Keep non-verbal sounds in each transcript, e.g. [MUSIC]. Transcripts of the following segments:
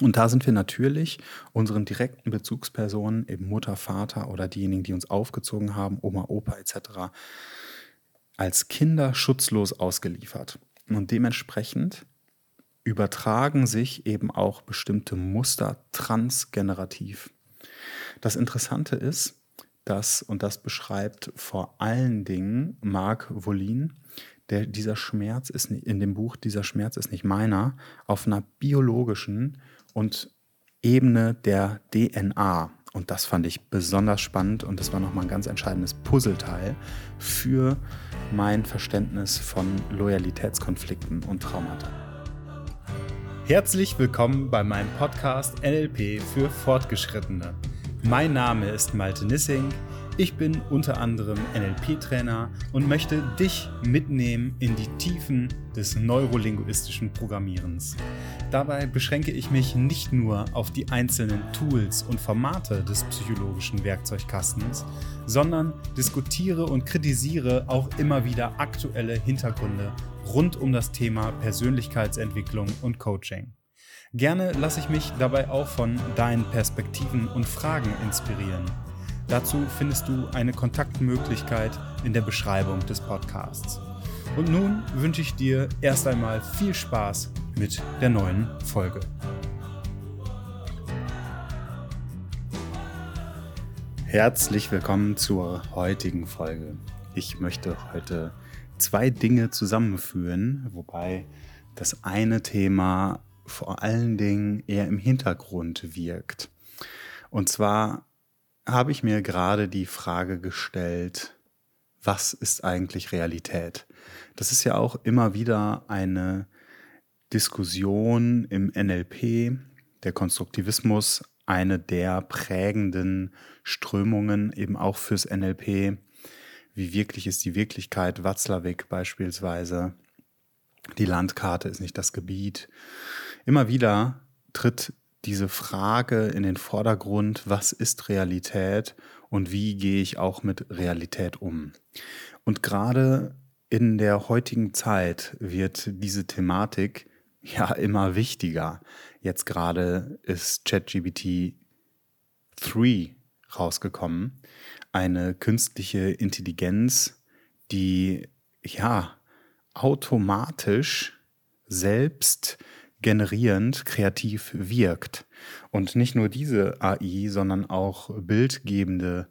Und da sind wir natürlich unseren direkten Bezugspersonen, eben Mutter, Vater oder diejenigen, die uns aufgezogen haben, Oma, Opa etc., als Kinder schutzlos ausgeliefert. Und dementsprechend übertragen sich eben auch bestimmte Muster transgenerativ. Das Interessante ist, dass, und das beschreibt vor allen Dingen Marc Wollin, der, dieser Schmerz ist in dem Buch, dieser Schmerz ist nicht meiner, auf einer biologischen und Ebene der DNA. Und das fand ich besonders spannend und das war nochmal ein ganz entscheidendes Puzzleteil für mein Verständnis von Loyalitätskonflikten und Traumata. Herzlich willkommen bei meinem Podcast NLP für Fortgeschrittene. Mein Name ist Malte Nissing. Ich bin unter anderem NLP-Trainer und möchte dich mitnehmen in die Tiefen des neurolinguistischen Programmierens. Dabei beschränke ich mich nicht nur auf die einzelnen Tools und Formate des psychologischen Werkzeugkastens, sondern diskutiere und kritisiere auch immer wieder aktuelle Hintergründe rund um das Thema Persönlichkeitsentwicklung und Coaching. Gerne lasse ich mich dabei auch von deinen Perspektiven und Fragen inspirieren. Dazu findest du eine Kontaktmöglichkeit in der Beschreibung des Podcasts. Und nun wünsche ich dir erst einmal viel Spaß mit der neuen Folge. Herzlich willkommen zur heutigen Folge. Ich möchte heute zwei Dinge zusammenführen, wobei das eine Thema vor allen Dingen eher im Hintergrund wirkt. Und zwar habe ich mir gerade die Frage gestellt, was ist eigentlich Realität? Das ist ja auch immer wieder eine Diskussion im NLP, der Konstruktivismus, eine der prägenden Strömungen eben auch fürs NLP. Wie wirklich ist die Wirklichkeit? Watzlawick beispielsweise. Die Landkarte ist nicht das Gebiet. Immer wieder tritt diese Frage in den Vordergrund, was ist Realität und wie gehe ich auch mit Realität um. Und gerade in der heutigen Zeit wird diese Thematik ja immer wichtiger. Jetzt gerade ist ChatGPT 3 rausgekommen, eine künstliche Intelligenz, die ja automatisch selbst generierend kreativ wirkt. Und nicht nur diese AI, sondern auch bildgebende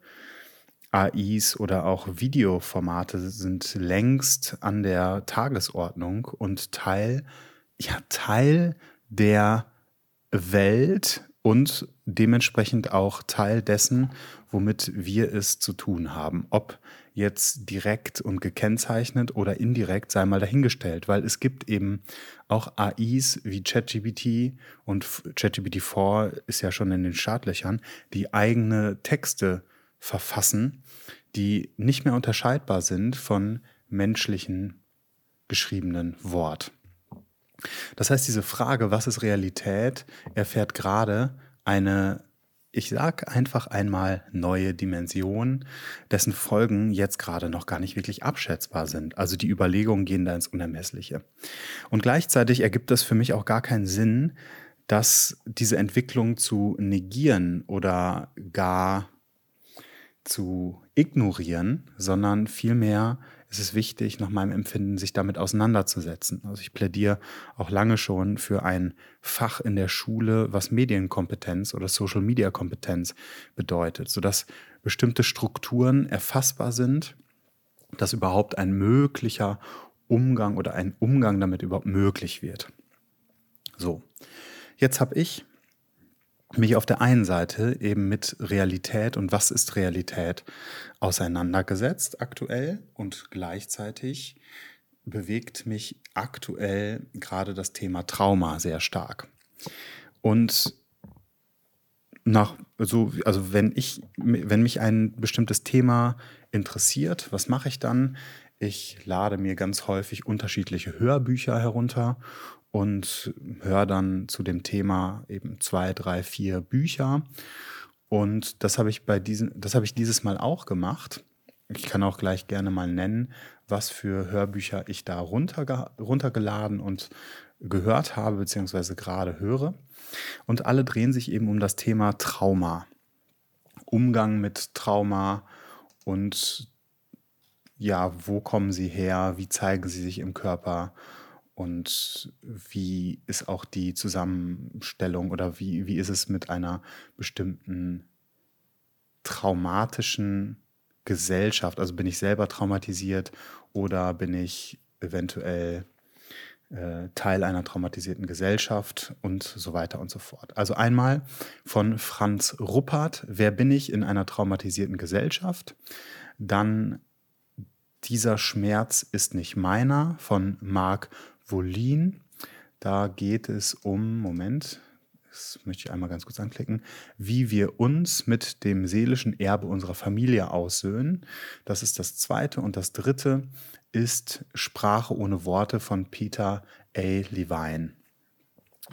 AIs oder auch Videoformate sind längst an der Tagesordnung und Teil, ja, Teil der Welt und dementsprechend auch Teil dessen, womit wir es zu tun haben. Ob jetzt direkt und gekennzeichnet oder indirekt, sei mal dahingestellt, weil es gibt eben auch AIs wie ChatGPT und ChatGPT-4 ist ja schon in den Startlöchern, die eigene Texte verfassen, die nicht mehr unterscheidbar sind von menschlichen geschriebenen Wort. Das heißt, diese Frage, was ist Realität, erfährt gerade eine, ich sag einfach einmal, neue Dimension, dessen Folgen jetzt gerade noch gar nicht wirklich abschätzbar sind. Also die Überlegungen gehen da ins Unermessliche. Und gleichzeitig ergibt es für mich auch gar keinen Sinn, dass diese Entwicklung zu negieren oder gar zu ignorieren, sondern vielmehr ist es wichtig, nach meinem Empfinden, sich damit auseinanderzusetzen. Also ich plädiere auch lange schon für ein Fach in der Schule, was Medienkompetenz oder Social Media Kompetenz bedeutet, sodass bestimmte Strukturen erfassbar sind, dass überhaupt ein möglicher Umgang oder ein Umgang damit überhaupt möglich wird. So, jetzt habe ich mich auf der einen Seite eben mit Realität und was ist Realität auseinandergesetzt aktuell und gleichzeitig bewegt mich aktuell gerade das Thema Trauma sehr stark. Und nach so also wenn ich wenn mich ein bestimmtes Thema interessiert, was mache ich dann? Ich lade mir ganz häufig unterschiedliche Hörbücher herunter und höre dann zu dem Thema eben zwei, drei, vier Bücher. Und das habe ich bei diesen, das habe ich dieses Mal auch gemacht. Ich kann auch gleich gerne mal nennen, was für Hörbücher ich da runterge runtergeladen und gehört habe, beziehungsweise gerade höre. Und alle drehen sich eben um das Thema Trauma. Umgang mit Trauma und ja, wo kommen sie her, wie zeigen sie sich im Körper und wie ist auch die Zusammenstellung oder wie, wie ist es mit einer bestimmten traumatischen Gesellschaft? Also bin ich selber traumatisiert oder bin ich eventuell äh, Teil einer traumatisierten Gesellschaft und so weiter und so fort. Also einmal von Franz Ruppert, wer bin ich in einer traumatisierten Gesellschaft? Dann dieser Schmerz ist nicht meiner von Marc Volin. Da geht es um, Moment, das möchte ich einmal ganz kurz anklicken, wie wir uns mit dem seelischen Erbe unserer Familie aussöhnen. Das ist das zweite. Und das dritte ist Sprache ohne Worte von Peter A. Levine.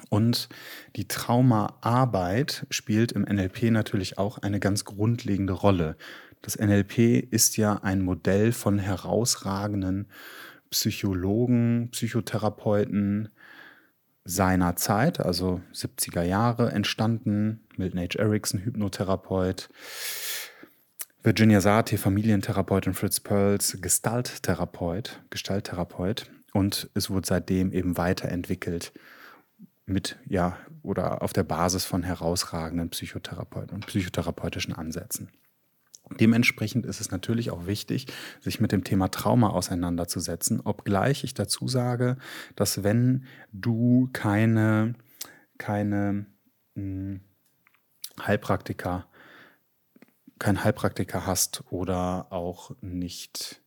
Und die Traumaarbeit spielt im NLP natürlich auch eine ganz grundlegende Rolle. Das NLP ist ja ein Modell von herausragenden Psychologen, Psychotherapeuten, seiner Zeit, also 70er Jahre, entstanden. Milton H. Erickson, Hypnotherapeut. Virginia Satir, Familientherapeutin, Fritz Perls, Gestalttherapeut, Gestalttherapeut. Und es wurde seitdem eben weiterentwickelt mit, ja, oder auf der Basis von herausragenden Psychotherapeuten und psychotherapeutischen Ansätzen. Dementsprechend ist es natürlich auch wichtig, sich mit dem Thema Trauma auseinanderzusetzen, obgleich ich dazu sage, dass wenn du keine, keine mh, hm, Heilpraktiker, kein Heilpraktiker hast oder auch nicht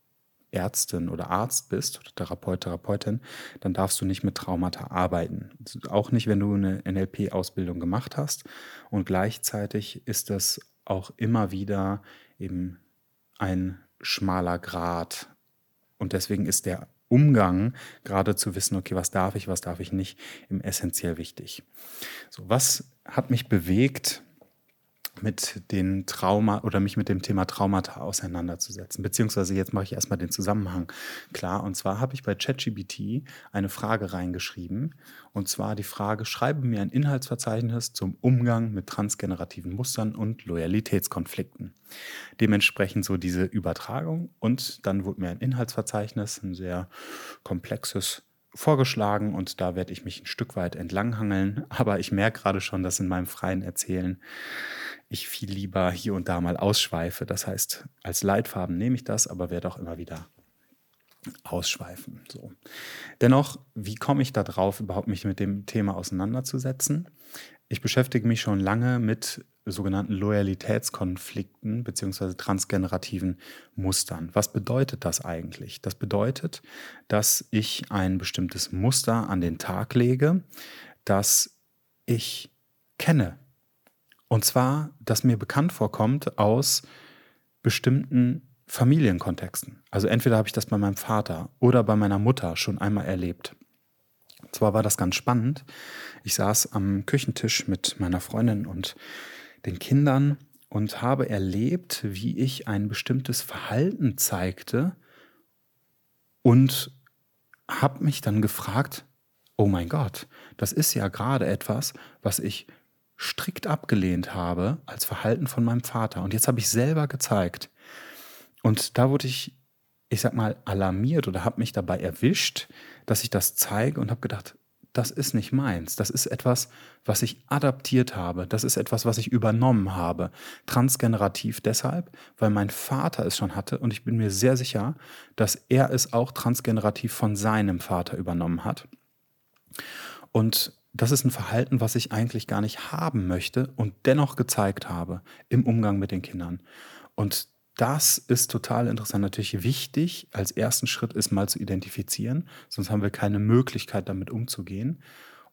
Ärztin oder Arzt bist oder Therapeut, Therapeutin, dann darfst du nicht mit Traumata arbeiten. Auch nicht, wenn du eine NLP-Ausbildung gemacht hast. Und gleichzeitig ist das auch immer wieder eben ein schmaler Grat. Und deswegen ist der Umgang, gerade zu wissen, okay, was darf ich, was darf ich nicht, im essentiell wichtig. So, was hat mich bewegt, mit den Trauma oder mich mit dem Thema Traumata auseinanderzusetzen. Beziehungsweise jetzt mache ich erstmal den Zusammenhang klar. Und zwar habe ich bei ChatGBT eine Frage reingeschrieben. Und zwar die Frage, schreibe mir ein Inhaltsverzeichnis zum Umgang mit transgenerativen Mustern und Loyalitätskonflikten. Dementsprechend so diese Übertragung. Und dann wurde mir ein Inhaltsverzeichnis, ein sehr komplexes vorgeschlagen und da werde ich mich ein Stück weit entlanghangeln. [LAUGHS] Aber ich merke gerade schon, dass in meinem freien Erzählen ich viel lieber hier und da mal ausschweife. Das heißt, als Leitfarben nehme ich das, aber werde auch immer wieder ausschweifen. So. Dennoch, wie komme ich da drauf, überhaupt mich mit dem Thema auseinanderzusetzen? Ich beschäftige mich schon lange mit sogenannten Loyalitätskonflikten bzw. transgenerativen Mustern. Was bedeutet das eigentlich? Das bedeutet, dass ich ein bestimmtes Muster an den Tag lege, das ich kenne, und zwar, dass mir bekannt vorkommt aus bestimmten Familienkontexten. Also entweder habe ich das bei meinem Vater oder bei meiner Mutter schon einmal erlebt. Zwar war das ganz spannend. Ich saß am Küchentisch mit meiner Freundin und den Kindern und habe erlebt, wie ich ein bestimmtes Verhalten zeigte und habe mich dann gefragt, oh mein Gott, das ist ja gerade etwas, was ich strikt abgelehnt habe als Verhalten von meinem Vater. Und jetzt habe ich selber gezeigt. Und da wurde ich, ich sag mal, alarmiert oder habe mich dabei erwischt, dass ich das zeige und habe gedacht, das ist nicht meins. Das ist etwas, was ich adaptiert habe. Das ist etwas, was ich übernommen habe. Transgenerativ deshalb, weil mein Vater es schon hatte und ich bin mir sehr sicher, dass er es auch transgenerativ von seinem Vater übernommen hat. Und das ist ein Verhalten, was ich eigentlich gar nicht haben möchte und dennoch gezeigt habe im Umgang mit den Kindern. Und das ist total interessant. Natürlich wichtig, als ersten Schritt ist mal zu identifizieren, sonst haben wir keine Möglichkeit, damit umzugehen.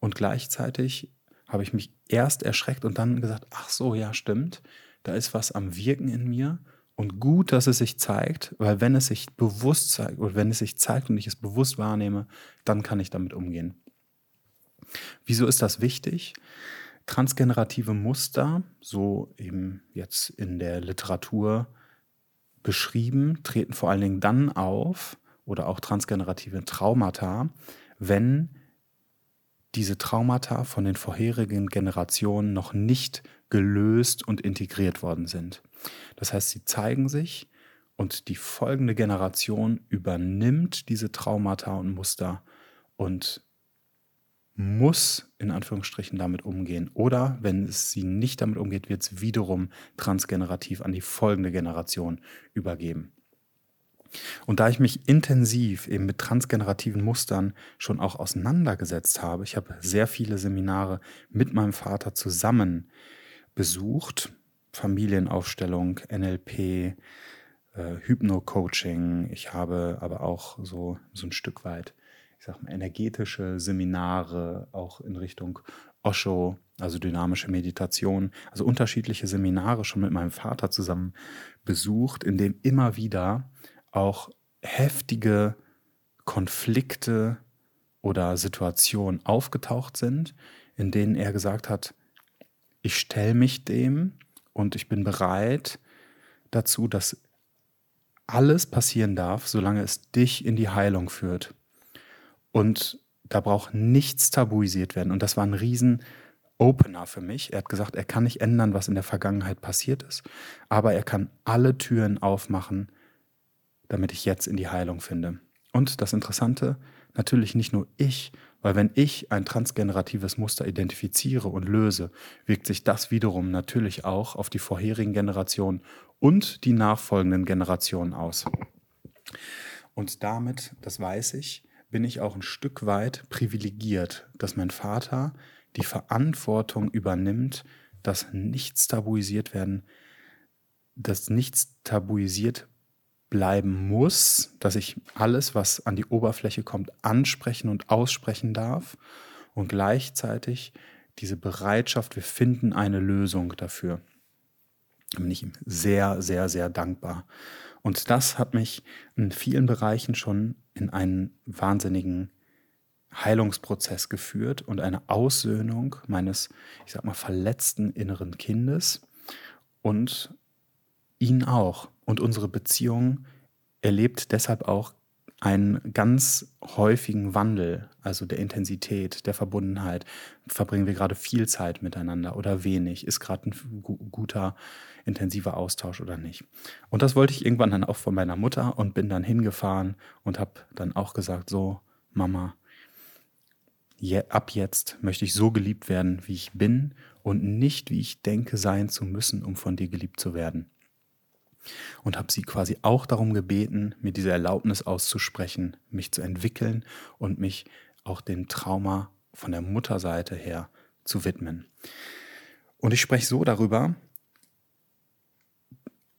Und gleichzeitig habe ich mich erst erschreckt und dann gesagt, ach so, ja, stimmt, da ist was am Wirken in mir. Und gut, dass es sich zeigt, weil wenn es sich bewusst zeigt oder wenn es sich zeigt und ich es bewusst wahrnehme, dann kann ich damit umgehen. Wieso ist das wichtig? Transgenerative Muster, so eben jetzt in der Literatur beschrieben, treten vor allen Dingen dann auf oder auch transgenerative Traumata, wenn diese Traumata von den vorherigen Generationen noch nicht gelöst und integriert worden sind. Das heißt, sie zeigen sich und die folgende Generation übernimmt diese Traumata und Muster und muss in Anführungsstrichen damit umgehen. Oder wenn es sie nicht damit umgeht, wird es wiederum transgenerativ an die folgende Generation übergeben. Und da ich mich intensiv eben mit transgenerativen Mustern schon auch auseinandergesetzt habe, ich habe sehr viele Seminare mit meinem Vater zusammen besucht, Familienaufstellung, NLP, äh, Hypno-Coaching, ich habe aber auch so, so ein Stück weit, ich sag mal, energetische Seminare, auch in Richtung Osho, also dynamische Meditation, also unterschiedliche Seminare schon mit meinem Vater zusammen besucht, in dem immer wieder auch heftige Konflikte oder Situationen aufgetaucht sind, in denen er gesagt hat, ich stelle mich dem und ich bin bereit dazu, dass alles passieren darf, solange es dich in die Heilung führt. Und da braucht nichts tabuisiert werden. Und das war ein riesen Opener für mich. Er hat gesagt, er kann nicht ändern, was in der Vergangenheit passiert ist, aber er kann alle Türen aufmachen, damit ich jetzt in die Heilung finde. Und das Interessante, natürlich nicht nur ich, weil wenn ich ein transgeneratives Muster identifiziere und löse, wirkt sich das wiederum natürlich auch auf die vorherigen Generationen und die nachfolgenden Generationen aus. Und damit, das weiß ich, bin ich auch ein Stück weit privilegiert, dass mein Vater die Verantwortung übernimmt, dass nichts tabuisiert werden, dass nichts tabuisiert bleiben muss, dass ich alles, was an die Oberfläche kommt, ansprechen und aussprechen darf und gleichzeitig diese Bereitschaft, wir finden eine Lösung dafür. Da bin ich ihm sehr, sehr, sehr dankbar. Und das hat mich in vielen Bereichen schon in einen wahnsinnigen Heilungsprozess geführt und eine Aussöhnung meines, ich sag mal, verletzten inneren Kindes und ihn auch. Und unsere Beziehung erlebt deshalb auch einen ganz häufigen Wandel, also der Intensität, der Verbundenheit. Verbringen wir gerade viel Zeit miteinander oder wenig? Ist gerade ein guter, intensiver Austausch oder nicht? Und das wollte ich irgendwann dann auch von meiner Mutter und bin dann hingefahren und habe dann auch gesagt, so, Mama, je, ab jetzt möchte ich so geliebt werden, wie ich bin und nicht, wie ich denke, sein zu müssen, um von dir geliebt zu werden und habe sie quasi auch darum gebeten, mir diese Erlaubnis auszusprechen, mich zu entwickeln und mich auch dem Trauma von der Mutterseite her zu widmen. Und ich spreche so darüber,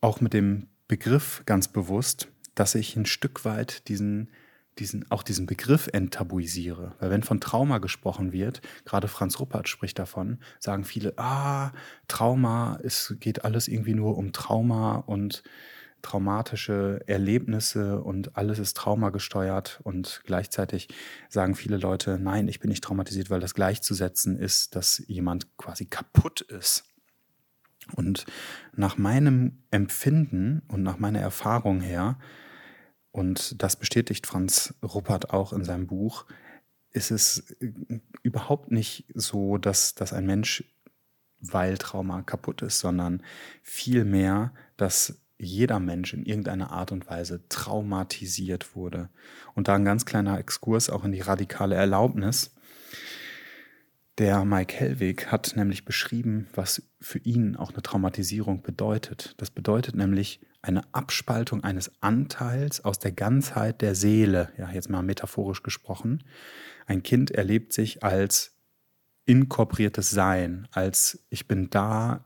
auch mit dem Begriff ganz bewusst, dass ich ein Stück weit diesen diesen, auch diesen Begriff enttabuisiere. Weil wenn von Trauma gesprochen wird, gerade Franz Ruppert spricht davon, sagen viele, ah, Trauma, es geht alles irgendwie nur um Trauma und traumatische Erlebnisse und alles ist traumagesteuert und gleichzeitig sagen viele Leute, nein, ich bin nicht traumatisiert, weil das gleichzusetzen ist, dass jemand quasi kaputt ist. Und nach meinem Empfinden und nach meiner Erfahrung her und das bestätigt Franz Ruppert auch in seinem Buch, ist es äh, überhaupt nicht so, dass, dass ein Mensch, weil Trauma kaputt ist, sondern vielmehr, dass jeder Mensch in irgendeiner Art und Weise traumatisiert wurde. Und da ein ganz kleiner Exkurs auch in die radikale Erlaubnis. Der Mike Hellwig hat nämlich beschrieben, was für ihn auch eine Traumatisierung bedeutet. Das bedeutet nämlich, eine Abspaltung eines Anteils aus der Ganzheit der Seele, ja, jetzt mal metaphorisch gesprochen. Ein Kind erlebt sich als inkorporiertes Sein, als ich bin da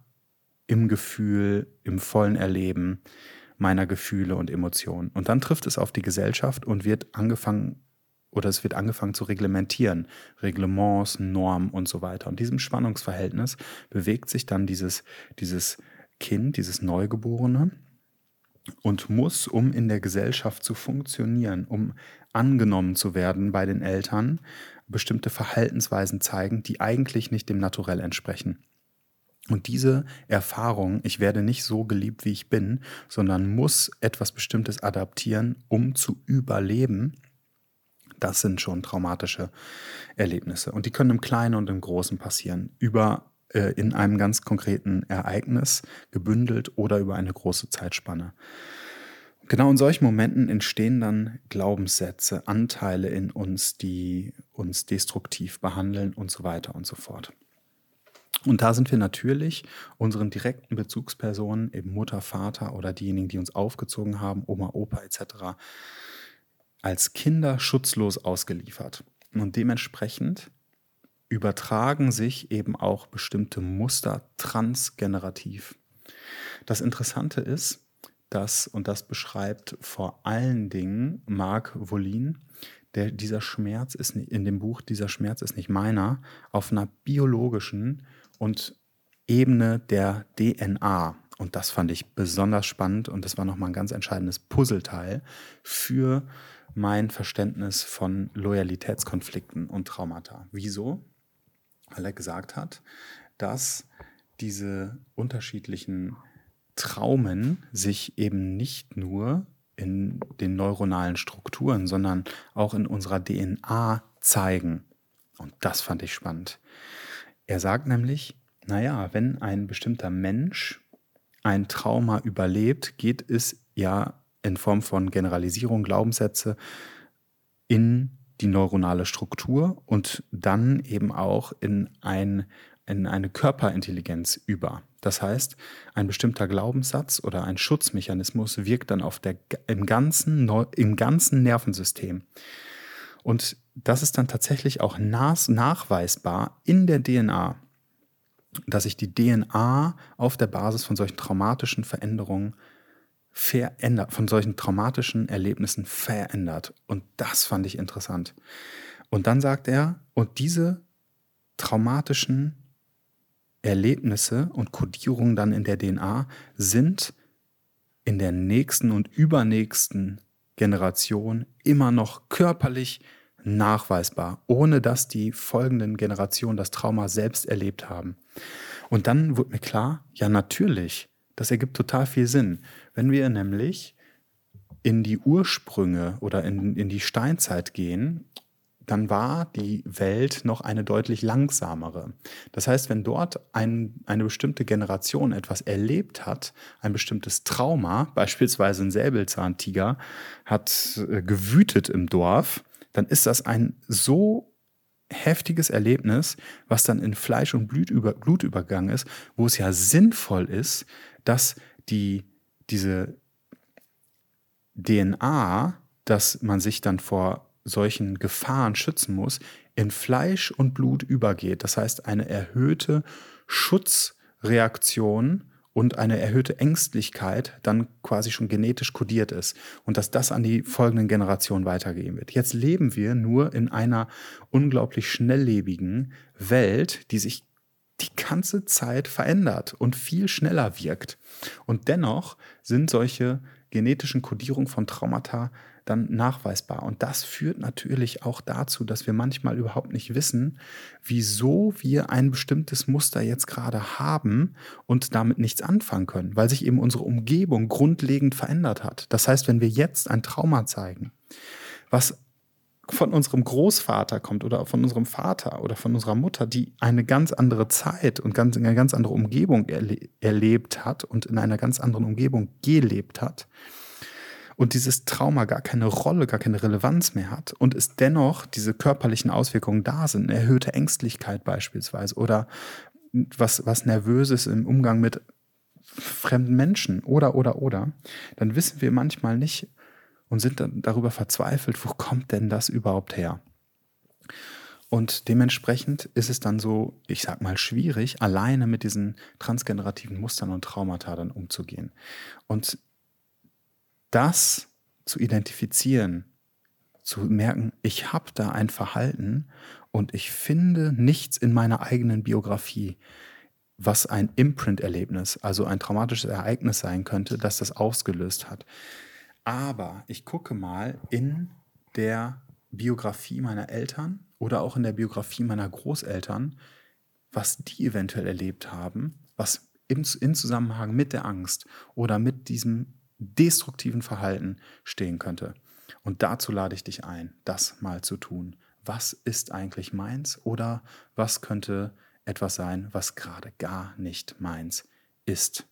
im Gefühl, im vollen Erleben meiner Gefühle und Emotionen. Und dann trifft es auf die Gesellschaft und wird angefangen oder es wird angefangen zu reglementieren, Reglements, Normen und so weiter. Und diesem Spannungsverhältnis bewegt sich dann dieses, dieses Kind, dieses Neugeborene, und muss, um in der Gesellschaft zu funktionieren, um angenommen zu werden bei den Eltern, bestimmte Verhaltensweisen zeigen, die eigentlich nicht dem Naturell entsprechen. Und diese Erfahrung, ich werde nicht so geliebt, wie ich bin, sondern muss etwas Bestimmtes adaptieren, um zu überleben, Das sind schon traumatische Erlebnisse. Und die können im Kleinen und im Großen passieren. Über äh, in einem ganz konkreten Ereignis gebündelt oder über eine große Zeitspanne. Genau in solchen Momenten entstehen dann Glaubenssätze, Anteile in uns, die uns destruktiv behandeln und so weiter und so fort. Und da sind wir natürlich unseren direkten Bezugspersonen, eben Mutter, Vater oder diejenigen, die uns aufgezogen haben, Oma, Opa etc., als Kinder schutzlos ausgeliefert. Und dementsprechend übertragen sich eben auch bestimmte Muster transgenerativ. Das Interessante ist, dass, und das beschreibt vor allen Dingen Marc Wollin, der, dieser Schmerz ist in dem Buch, dieser Schmerz ist nicht meiner, auf einer biologischen und Ebene der DNA. Und das fand ich besonders spannend und das war nochmal ein ganz entscheidendes Puzzleteil für mein Verständnis von Loyalitätskonflikten und Traumata. Wieso? Weil er gesagt hat, dass diese unterschiedlichen Traumen sich eben nicht nur in den neuronalen Strukturen, sondern auch in unserer DNA zeigen. Und das fand ich spannend. Er sagt nämlich, naja, wenn ein bestimmter Mensch ein Trauma überlebt, geht es ja in Form von Generalisierung, Glaubenssätze in die neuronale Struktur und dann eben auch in, ein, in eine Körperintelligenz über. Das heißt, ein bestimmter Glaubenssatz oder ein Schutzmechanismus wirkt dann auf der, im, ganzen, im ganzen Nervensystem. Und das ist dann tatsächlich auch nachweisbar in der DNA, dass sich die DNA auf der Basis von solchen traumatischen Veränderungen verändert, von solchen traumatischen Erlebnissen verändert. Und das fand ich interessant. Und dann sagt er, und diese traumatischen Erlebnisse und Kodierungen dann in der DNA sind in der nächsten und übernächsten Generation immer noch körperlich nachweisbar, ohne dass die folgenden Generationen das Trauma selbst erlebt haben. Und dann wurde mir klar, ja natürlich, das ergibt total viel Sinn. Wenn wir nämlich in die Ursprünge oder in, in die Steinzeit gehen, dann war die Welt noch eine deutlich langsamere. Das heißt, wenn dort ein, eine bestimmte Generation etwas erlebt hat, ein bestimmtes Trauma, beispielsweise ein Säbelzahntiger hat äh, gewütet im Dorf, dann ist das ein so heftiges Erlebnis, was dann in Fleisch und Blut, über, Blut übergangen ist, wo es ja sinnvoll ist, dass die, diese DNA, dass man sich dann vor solchen Gefahren schützen muss, in Fleisch und Blut übergeht. Das heißt, eine erhöhte Schutzreaktion und eine erhöhte Ängstlichkeit dann quasi schon genetisch kodiert ist und dass das an die folgenden Generationen weitergegeben wird. Jetzt leben wir nur in einer unglaublich schnelllebigen Welt, die sich die ganze Zeit verändert und viel schneller wirkt. Und dennoch sind solche genetischen Kodierungen von Traumata dann nachweisbar. Und das führt natürlich auch dazu, dass wir manchmal überhaupt nicht wissen, wieso wir ein bestimmtes Muster jetzt gerade haben und damit nichts anfangen können, weil sich eben unsere Umgebung grundlegend verändert hat. Das heißt, wenn wir jetzt ein Trauma zeigen, was von unserem Großvater kommt oder von unserem Vater oder von unserer Mutter, die eine ganz andere Zeit und ganz, eine ganz andere Umgebung erle erlebt hat und in einer ganz anderen Umgebung gelebt hat, und dieses Trauma gar keine Rolle, gar keine Relevanz mehr hat und es dennoch diese körperlichen Auswirkungen da sind, eine erhöhte Ängstlichkeit beispielsweise oder was, was Nervöses im Umgang mit fremden Menschen oder, oder, oder, dann wissen wir manchmal nicht und sind dann darüber verzweifelt, wo kommt denn das überhaupt her? Und dementsprechend ist es dann so, ich sag mal, schwierig, alleine mit diesen transgenerativen Mustern und Traumata dann umzugehen. Und das zu identifizieren, zu merken, ich habe da ein Verhalten und ich finde nichts in meiner eigenen Biografie, was ein Imprint-Erlebnis, also ein traumatisches Ereignis sein könnte, das das ausgelöst hat. Aber ich gucke mal in der Biografie meiner Eltern oder auch in der Biografie meiner Großeltern, was die eventuell erlebt haben, was im, in Zusammenhang mit der Angst oder mit diesem destruktiven Verhalten stehen könnte. Und dazu lade ich dich ein, das mal zu tun. Was ist eigentlich meins oder was könnte etwas sein, was gerade gar nicht meins ist?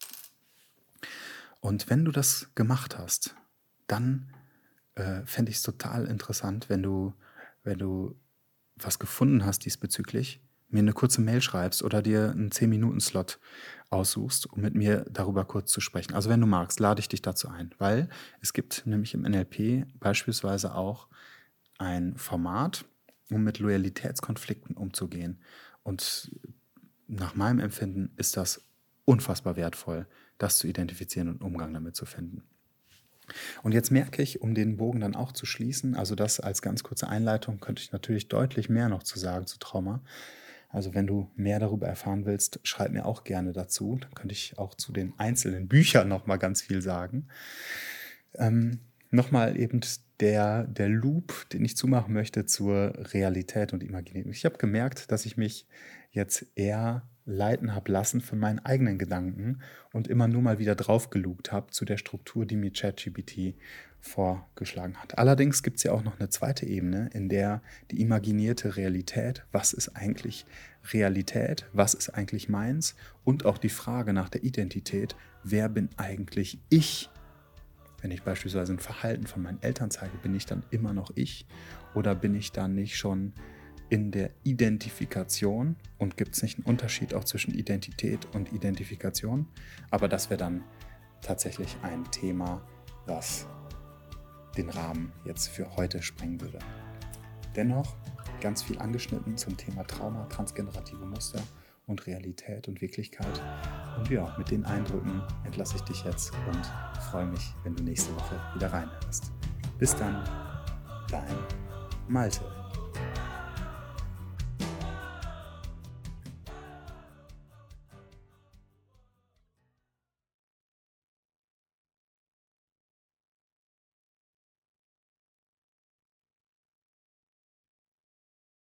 Und wenn du das gemacht hast, dann äh, fände ich es total interessant, wenn du, wenn du was gefunden hast diesbezüglich, mir eine kurze Mail schreibst oder dir einen 10-Minuten-Slot aussuchst, um mit mir darüber kurz zu sprechen. Also wenn du magst, lade ich dich dazu ein, weil es gibt nämlich im NLP beispielsweise auch ein Format, um mit Loyalitätskonflikten umzugehen. Und nach meinem Empfinden ist das unfassbar wertvoll, das zu identifizieren und Umgang damit zu finden. Und jetzt merke ich, um den Bogen dann auch zu schließen, also das als ganz kurze Einleitung, könnte ich natürlich deutlich mehr noch zu sagen zu Trauma. Also wenn du mehr darüber erfahren willst, schreib mir auch gerne dazu. Dann könnte ich auch zu den einzelnen Büchern noch mal ganz viel sagen. Ähm, Nochmal eben der, der Loop, den ich zumachen möchte zur Realität und Imaginierung. Ich habe gemerkt, dass ich mich jetzt eher leiten habe lassen von meinen eigenen Gedanken und immer nur mal wieder draufgelugt habe zu der Struktur, die mir ChatGPT vorgeschlagen hat. Allerdings gibt es ja auch noch eine zweite Ebene, in der die imaginierte Realität, was ist eigentlich Realität, was ist eigentlich meins und auch die Frage nach der Identität, wer bin eigentlich ich? Wenn ich beispielsweise ein Verhalten von meinen Eltern zeige, bin ich dann immer noch ich oder bin ich dann nicht schon in der Identifikation und gibt es nicht einen Unterschied auch zwischen Identität und Identifikation? Aber das wäre dann tatsächlich ein Thema, was den Rahmen jetzt für heute sprengen würde. Dennoch ganz viel angeschnitten zum Thema Trauma, transgenerative Muster und Realität und Wirklichkeit. Und ja, mit den Eindrücken entlasse ich dich jetzt und freue mich, wenn du nächste Woche wieder reinhörst. Bis dann, dein Malte.